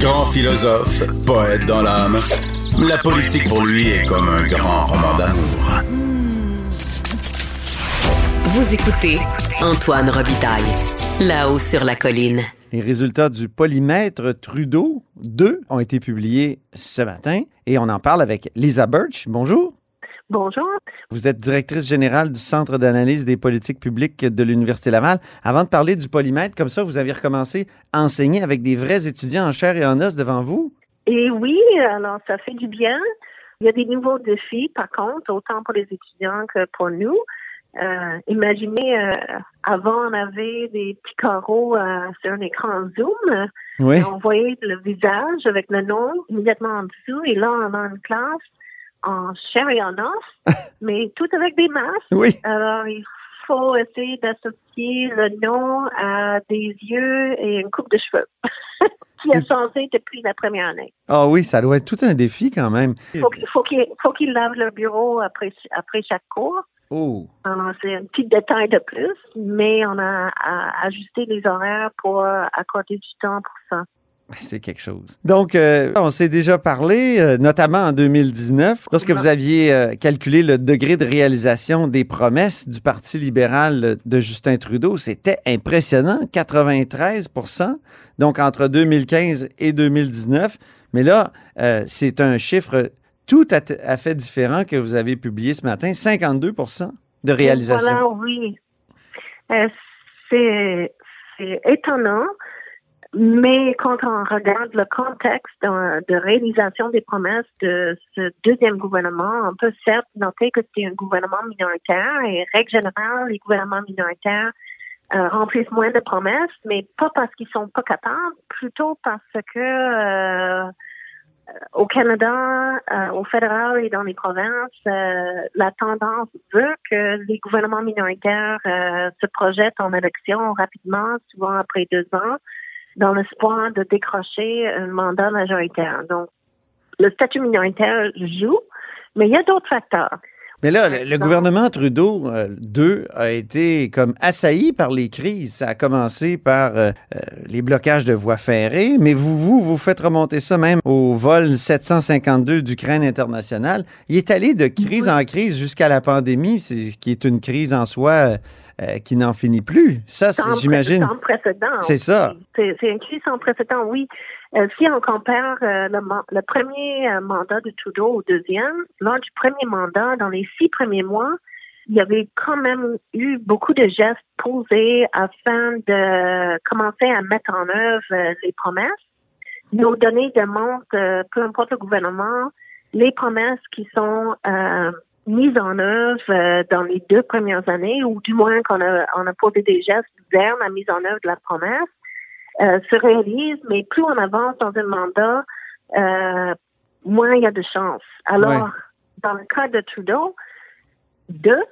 Grand philosophe, poète dans l'âme, la politique pour lui est comme un grand roman d'amour. Vous écoutez Antoine Robitaille, là-haut sur la colline. Les résultats du polymètre Trudeau 2 ont été publiés ce matin et on en parle avec Lisa Birch. Bonjour. Bonjour. Vous êtes directrice générale du Centre d'analyse des politiques publiques de l'Université Laval. Avant de parler du polymètre, comme ça, vous avez recommencé à enseigner avec des vrais étudiants en chair et en os devant vous? Et oui, alors ça fait du bien. Il y a des nouveaux défis, par contre, autant pour les étudiants que pour nous. Euh, imaginez, euh, avant, on avait des petits carreaux euh, sur un écran Zoom. Oui. Et on voyait le visage avec le nom immédiatement en dessous. Et là, on a une classe en chair et en os, mais tout avec des masques. Oui. Alors, il faut essayer d'associer le nom à des yeux et une coupe de cheveux qui a changé depuis la première année. Ah oui, ça doit être tout un défi quand même. Il faut, qu'il- faut qu'ils lavent leur bureau après, après chaque cours. Oh, c'est un petit détail de plus, mais on a ajusté les horaires pour accorder du temps pour ça. c'est quelque chose. Donc, euh, on s'est déjà parlé, euh, notamment en 2019, lorsque vous aviez euh, calculé le degré de réalisation des promesses du Parti libéral de Justin Trudeau. C'était impressionnant, 93% donc entre 2015 et 2019. Mais là, euh, c'est un chiffre tout à, à fait différent que vous avez publié ce matin, 52% de réalisation. Voilà, oui. Euh, c'est c'est étonnant, mais quand on regarde le contexte de, réalisation des promesses de ce deuxième gouvernement, on peut certes noter que c'est un gouvernement minoritaire et règle générale, les gouvernements minoritaires euh, remplissent moins de promesses, mais pas parce qu'ils sont pas capables, plutôt parce que euh, au Canada, euh, au fédéral et dans les provinces, euh, la tendance veut que les gouvernements minoritaires euh, se projettent en élection rapidement, souvent après deux ans, dans l'espoir de décrocher un mandat majoritaire. Donc, le statut minoritaire joue, mais il y a d'autres facteurs. Mais là, le, le gouvernement Trudeau euh, 2 a été comme assailli par les crises. Ça a commencé par euh, euh, les blocages de voies ferrées, mais vous, vous, vous faites remonter ça même au vol 752 d'Ukraine internationale. Il est allé de crise en crise jusqu'à la pandémie, c'est- qui est une crise en soi euh, qui n'en finit plus. Ça, j'imagine. Sans précédent. C'est ça. C'est c'est une crise sans précédent, oui. Euh, si on compare euh, le, le premier euh, mandat de Trudeau au deuxième, lors du premier mandat, dans les six premiers mois, il y avait quand même eu beaucoup de gestes posés afin de commencer à mettre en œuvre les promesses. Nos données démontrent, peu importe le gouvernement, les promesses qui sont mises en œuvre dans les deux premières années, ou du moins qu'on a, a posé des gestes vers la mise en œuvre de la promesse, euh, se réalisent, mais plus on avance dans un mandat, euh, moins il y a de chances. Alors, Ouais. dans le cas de Trudeau, deux,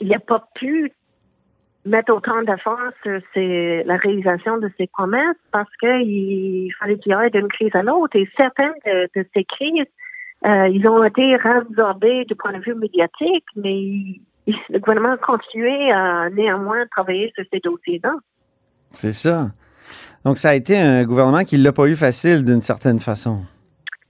il n'a pas pu mettre autant d'efforts sur ses- la réalisation de ses promesses parce qu'il fallait qu'il y ait d'une crise à l'autre. Et certaines de, de ces crises, euh, ils ont été réabsorbés du point de vue médiatique, mais il- le gouvernement a continué à néanmoins travailler sur ces dossiers-là. C'est ça. Donc, ça a été un gouvernement qui ne l'a pas eu facile d'une certaine façon.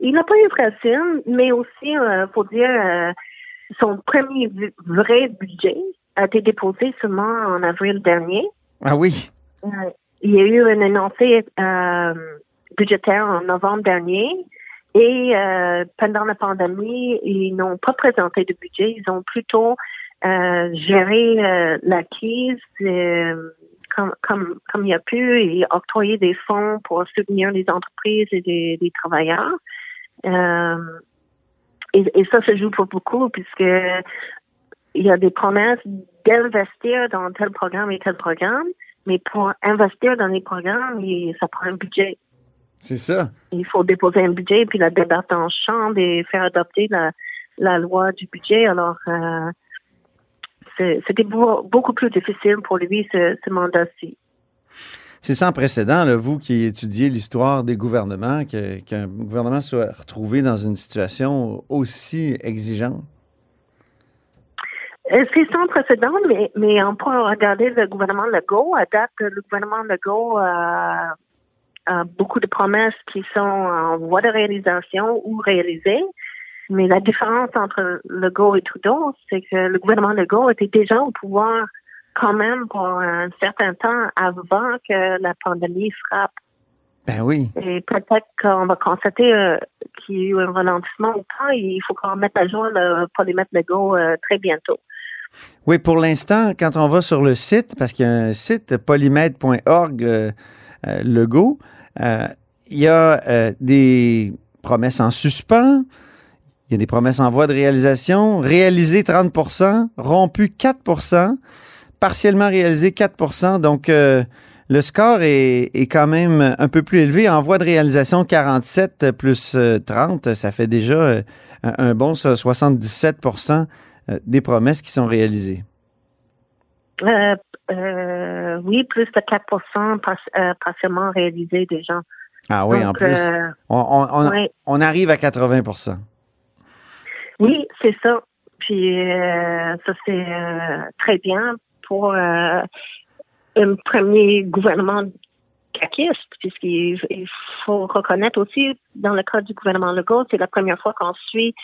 Il n'a pas eu facile, mais aussi, il faut dire, euh, son premier vrai budget a été déposé seulement en avril dernier. Ah oui. Euh, il y a eu une énoncé euh, budgétaire en novembre dernier et euh, pendant la pandémie, ils n'ont pas présenté de budget. Ils ont plutôt euh, géré euh, la crise euh, comme, comme, comme il a pu et octroyer des fonds pour soutenir les entreprises et les, les travailleurs. Euh, et, et ça se joue pour beaucoup puisque il y a des promesses d'investir dans tel programme et tel programme, mais pour investir dans les programmes, il- ça prend un budget. C'est ça. Il faut déposer un budget, puis la débattre en chambre et faire adopter la, la loi du budget. Alors, euh, c'était beau- beaucoup plus difficile pour lui, ce, ce mandat-ci. C'est sans précédent, là, vous qui étudiez l'histoire des gouvernements, qu'un gouvernement soit retrouvé dans une situation aussi exigeante? C'est sans précédent, mais, mais on peut regarder le gouvernement Legault. À date, le gouvernement Legault a, a beaucoup de promesses qui sont en voie de réalisation ou réalisées. Mais la différence entre Legault et Trudeau, c'est que le gouvernement Legault était déjà au pouvoir quand même pour un certain temps avant que la pandémie frappe. Ben oui. Et peut-être qu'on va constater euh, qu'il y a eu un ralentissement ou pas. il faut qu'on mette à jour le polymètre Legault euh, très bientôt. Oui, pour l'instant, quand on va sur le site, parce qu'il y a un site polymètre.org euh, Legault, il y a des promesses en suspens, il y a des promesses en voie de réalisation. Réalisé 30% rompu 4% partiellement réalisé 4% Donc, euh, le score est, quand même un peu plus élevé. En voie de réalisation, 47 plus 30, euh, ça fait déjà euh, un, bon 77% des promesses qui sont réalisées. oui, plus de 4 partiellement réalisées déjà. Ah oui, en plus. on, arrive à 80 oui, c'est ça. Puis euh, ça c'est euh, très bien pour euh, un premier gouvernement caquiste, puisqu'il faut reconnaître aussi, dans le cas du gouvernement Legault, c'est la première fois qu'on suit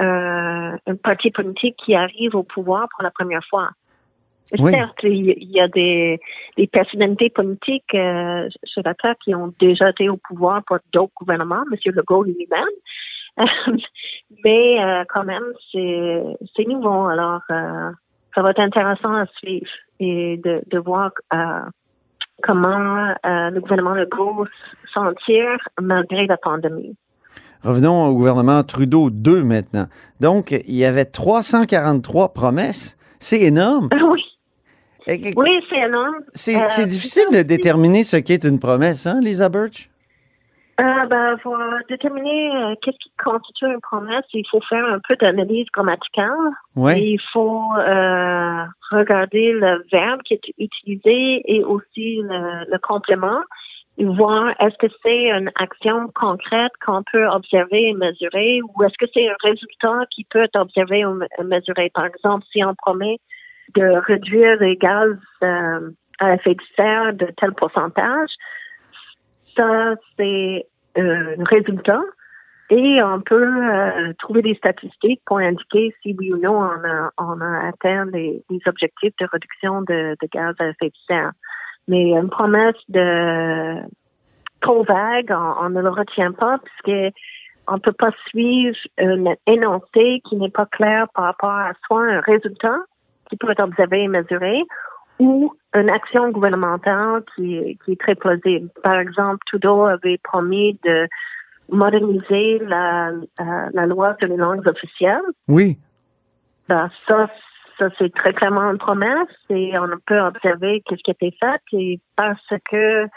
euh, un parti politique qui arrive au pouvoir pour la première fois. Certes, il y a des, des personnalités politiques euh, CAQ qui ont déjà été au pouvoir pour d'autres gouvernements, M. Legault lui-même, Mais euh, quand même, c'est nouveau. Alors, euh, ça va être intéressant à suivre et de, de voir euh, comment le gouvernement Legault s'en tire malgré la pandémie. Revenons au gouvernement Trudeau 2 maintenant. Donc, il y avait 343 promesses. C'est énorme. Oui. Oui, c'est énorme. C'est difficile de déterminer ce qu'est une promesse, hein, Lisa Birch? Euh, ben, pour déterminer euh, qu'est-ce qui constitue une promesse, il faut faire un peu d'analyse grammaticale. Ouais. Il faut euh, regarder le verbe qui est utilisé et aussi le, le complément et voir est-ce que c'est une action concrète qu'on peut observer et mesurer ou est-ce que c'est un résultat qui peut être observé et mesuré. Par exemple, si on promet de réduire les gaz euh, à effet de serre de tel pourcentage, ça, c'est euh, résultat. Et on peut euh, trouver des statistiques pour indiquer si oui ou non on a, on a atteint les, objectifs de réduction de, gaz à effet de serre. Mais une promesse de trop vague, on, ne le retient pas puisque on peut pas suivre un énoncé qui n'est pas clair par rapport à soit un résultat qui peut être observé et mesuré ou une action gouvernementale qui, qui est très plausible. Par exemple, Trudeau avait promis de moderniser la, euh, la loi sur les langues officielles. Oui. Ben, ça, ça c'est très clairement une promesse et on peut observer qu'est-ce qui a été fait et parce que euh,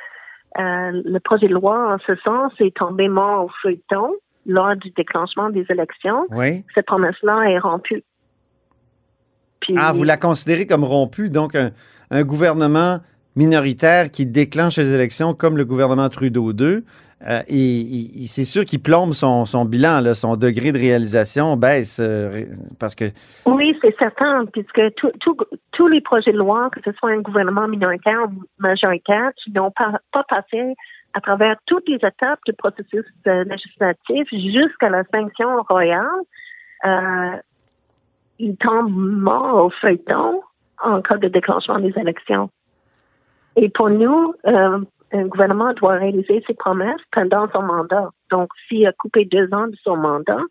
le projet de loi en ce sens est tombé mort au feuilleton lors du déclenchement des élections. Oui. Cette promesse-là est rompue ah, vous la considérez comme rompue, donc un, gouvernement minoritaire qui déclenche les élections comme le gouvernement Trudeau II. Euh, et, c'est sûr qu'il plombe son, bilan, son degré de réalisation baisse euh, parce que. Oui, c'est certain, puisque tous les projets de loi, que ce soit un gouvernement minoritaire ou majoritaire, qui n'ont pas, passé à travers toutes les étapes du processus euh, législatif jusqu'à la sanction royale, il tombe mort au feuilleton en cas de déclenchement des élections. Et pour nous, euh, un gouvernement doit réaliser ses promesses pendant son mandat. Donc, s'il a coupé deux ans de son mandat,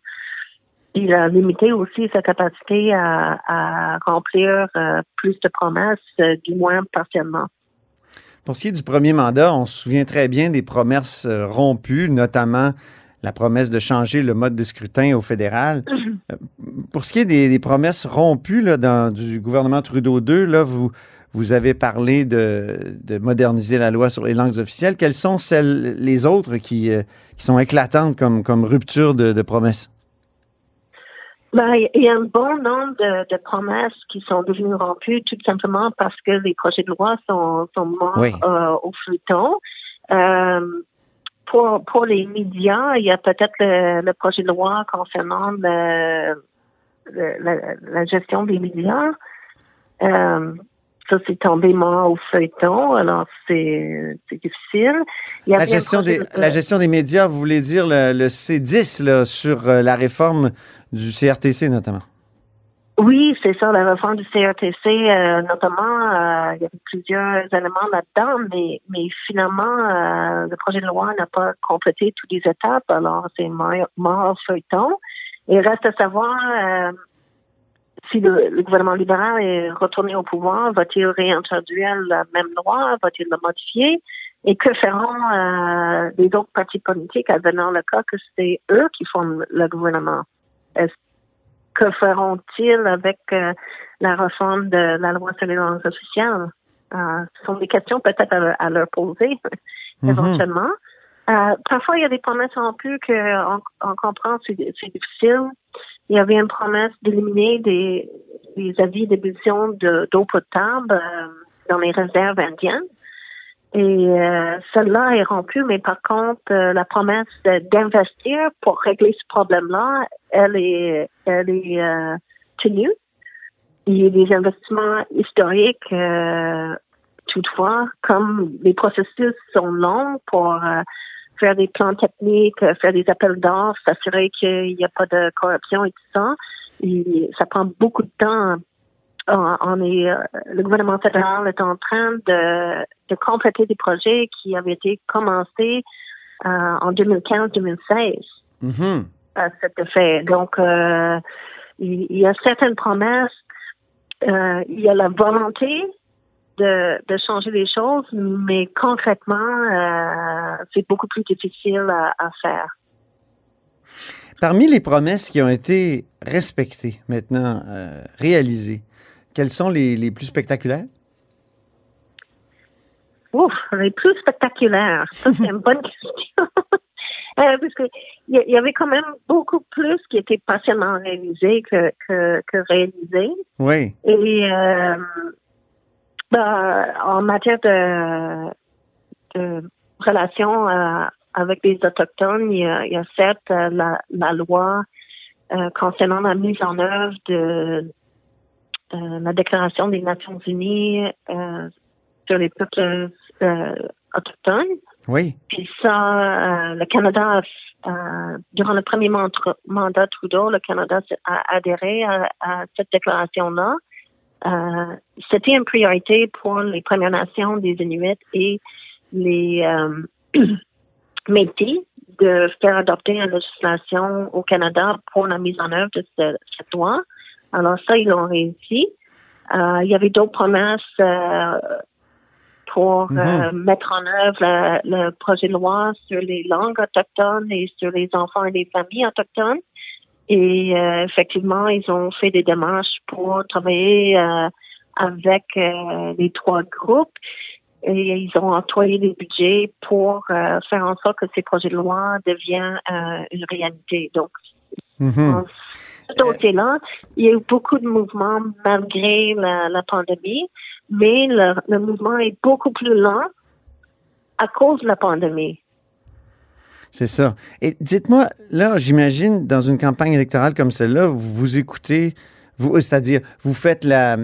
il a limité aussi sa capacité à, remplir euh, plus de promesses, euh, du moins partiellement. Pour ce qui est du premier mandat, on se souvient très bien des promesses rompues, notamment la promesse de changer le mode de scrutin au fédéral. Euh, pour ce qui est des, promesses rompues là, dans, du gouvernement Trudeau II, là, vous, vous avez parlé de, de, moderniser la loi sur les langues officielles. Quelles sont celles, les autres qui, euh, qui sont éclatantes comme, comme rupture de, de promesses? Ben, il y a un bon nombre de, de, promesses qui sont devenues rompues tout simplement parce que les projets de loi sont, sont morts euh, au feuilleton. Euh, pour, pour les médias, il y a peut-être le, projet de loi concernant le, la, gestion des médias. Euh, ça, c'est tombé mort au feuilleton, alors c'est difficile. la, gestion des, la gestion des médias, vous voulez dire le, le C10 là, sur euh, la réforme du CRTC notamment? Oui, c'est ça, la réforme du CRTC, euh, notamment, euh, il y avait plusieurs éléments là-dedans, mais, mais finalement, euh, le projet de loi n'a pas complété toutes les étapes, alors c'est mort feuilleton. Il reste à savoir si le, gouvernement libéral est retourné au pouvoir, va-t-il réintroduire la même loi, va-t-il la modifier? Et que feront les autres partis politiques advenant le cas que c'est eux qui forment le gouvernement? Que feront-ils avec euh, la réforme de la loi sur les langues officielles? Euh, ce sont des questions peut-être à, leur poser mhm. éventuellement. Euh, parfois, il y a des promesses plus qu'on on comprend, c'est difficile. Il y avait une promesse d'éliminer des, avis d'émission d'eau potable dans les réserves indiennes. Et euh, celle-là est rompue, mais par contre, euh, la promesse d'investir pour régler ce problème-là, elle est, euh, tenue. Il y a des investissements historiques, euh, toutefois, comme les processus sont longs pour faire des plans techniques, faire des appels d'offres, s'assurer qu'il n'y a pas de corruption et tout ça. Et ça prend beaucoup de temps on est, euh, le gouvernement fédéral est en train de, de compléter des projets qui avaient été commencés euh, en 2015-2016 mm-hmm. à cet effet. Donc, euh, il, y a certaines promesses, il y a la volonté de, de changer les choses, mais concrètement, c'est beaucoup plus difficile à, à faire. Parmi les promesses qui ont été respectées maintenant, réalisées, quels sont les, les plus spectaculaires? Ouf, les plus spectaculaires. Ça, c'est une bonne question. euh, parce qu'il y, y avait quand même beaucoup plus qui était partiellement réalisé que, que, que réalisé. Oui. Et euh, ben, en matière de, de relations euh, avec les Autochtones, il y a, il y a certes euh, la, la loi euh, concernant la mise en œuvre de euh, la Déclaration des Nations Unies euh, sur les peuples euh, autochtones. Oui. Puis ça, le Canada, durant le premier mandat Trudeau, le Canada a adhéré à, cette déclaration-là. C'était une priorité pour les Premières Nations des Inuits et les Métis de faire adopter une législation au Canada pour la mise en œuvre de cette loi. Alors ça, ils l'ont réussi. Euh, il y avait d'autres promesses euh, pour euh, mhm. mettre en œuvre le, projet de loi sur les langues autochtones et sur les enfants et les familles autochtones. Et effectivement, ils ont fait des démarches pour travailler avec les trois groupes et ils ont employé des budgets pour faire en sorte que ces projets de loi deviennent une réalité. Donc, mhm dossier-là, il y a eu beaucoup de mouvements malgré la, pandémie, mais le, mouvement est beaucoup plus lent à cause de la pandémie. C'est ça. Et dites-moi, là, j'imagine, dans une campagne électorale comme celle-là, vous écoutez, vous, c'est-à-dire, vous faites la,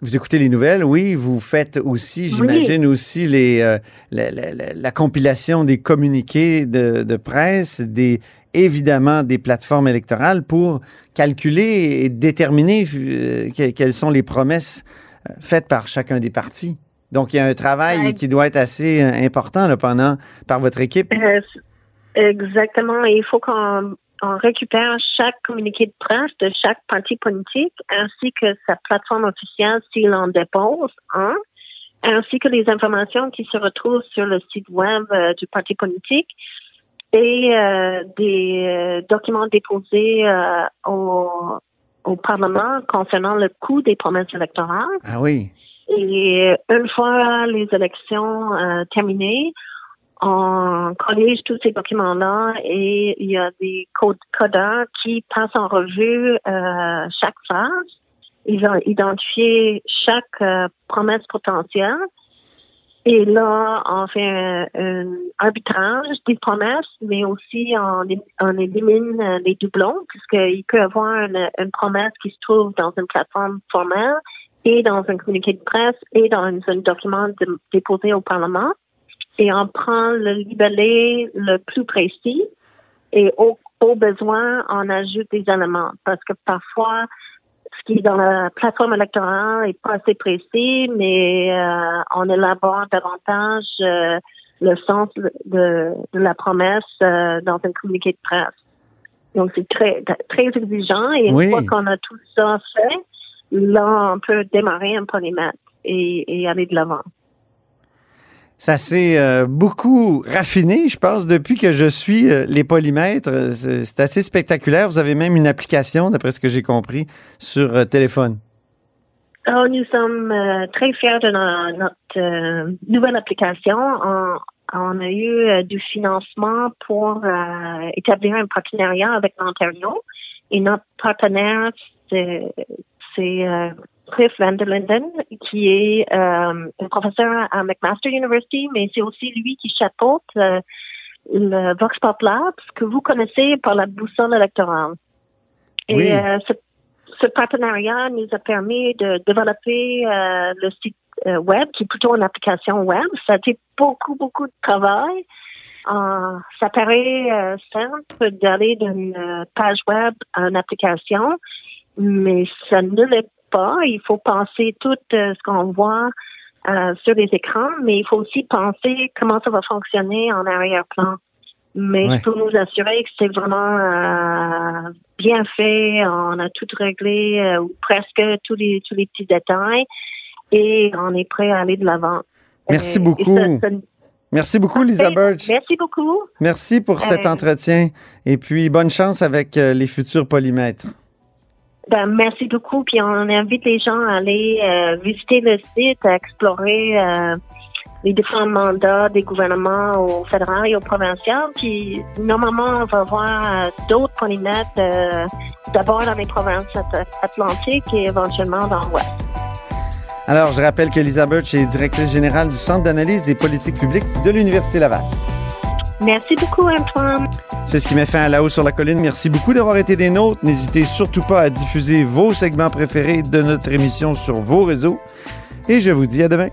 vous écoutez les nouvelles, oui. Vous faites aussi, j'imagine, aussi les, euh, la, compilation des communiqués de, de, presse, des, évidemment des plateformes électorales pour calculer et déterminer euh, quelles sont les promesses euh, faites par chacun des partis. Donc, il y a un travail qui doit être assez important là, pendant, par votre équipe. Exactement. Il faut qu'on on récupère chaque communiqué de presse de chaque parti politique ainsi que sa plateforme officielle s'il en dépose un, ainsi que les informations qui se retrouvent sur le site web euh, du parti politique et euh, des euh, documents déposés au, au Parlement concernant le coût des promesses électorales. Ah oui. Et une fois les élections terminées, on collège tous ces documents-là et il y a des codeurs qui passent en revue euh, chaque phase. Ils ont identifié chaque euh, promesse potentielle Et là, on fait un, arbitrage des promesses, mais aussi on, on élimine les doublons, puisqu'il peut y avoir une, une, promesse qui se trouve dans une plateforme formelle et dans un communiqué de presse et dans un document déposé au Parlement. Et on prend le libellé le plus précis et au, au besoin, on ajoute des éléments parce que parfois, ce qui est dans la plateforme électorale est pas assez précis, mais euh, on élabore davantage euh, le sens de, de la promesse euh, dans un communiqué de presse. Donc, c'est très, très exigeant et une fois qu'on a tout ça fait, là, on peut démarrer un polymètre et, et aller de l'avant. Ça s'est euh, beaucoup raffiné, je pense, depuis que je suis euh, les polymètres. C'est assez spectaculaire. Vous avez même une application, d'après ce que j'ai compris, sur euh, téléphone. Oh, nous sommes très fiers de notre nouvelle application. On, on, a eu du financement pour établir un partenariat avec l'Ontario. Et notre partenaire, c'est Cliff Van der Linden, qui est euh, un professeur à McMaster University, mais c'est aussi lui qui chapeaute euh, le Vox Pop Labs que vous connaissez par la boussole électorale. Et euh, ce, ce, partenariat nous a permis de développer euh, le site euh, web, qui est plutôt une application web. Ça a été beaucoup, beaucoup de travail. ça paraît simple d'aller d'une page web à une application, mais ça ne l'est il faut penser tout euh, ce qu'on voit euh, sur les écrans, mais il faut aussi penser comment ça va fonctionner en arrière-plan. Mais je peux nous assurer que c'est vraiment euh, bien fait. On a tout réglé, ou presque tous les tous les petits détails, et on est prêt à aller de l'avant. Merci beaucoup. Merci beaucoup, Lisa Birch. Merci beaucoup. Merci pour cet entretien. Et puis, bonne chance avec les futurs polymètres. Ben, merci beaucoup. Puis on invite les gens à aller euh, visiter le site, à explorer euh, les différents mandats des gouvernements au fédéral et au provincial. Puis normalement, on va voir euh, d'autres polymètres d'abord dans les provinces atlantiques et éventuellement dans l'Ouest. Alors, je rappelle que Lisa est directrice générale du Centre d'analyse des politiques publiques de l'Université Laval. Merci beaucoup, Antoine. C'est ce qui met fin à La Haut sur la Colline. Merci beaucoup d'avoir été des nôtres. N'hésitez surtout pas à diffuser vos segments préférés de notre émission sur vos réseaux. Et je vous dis à demain.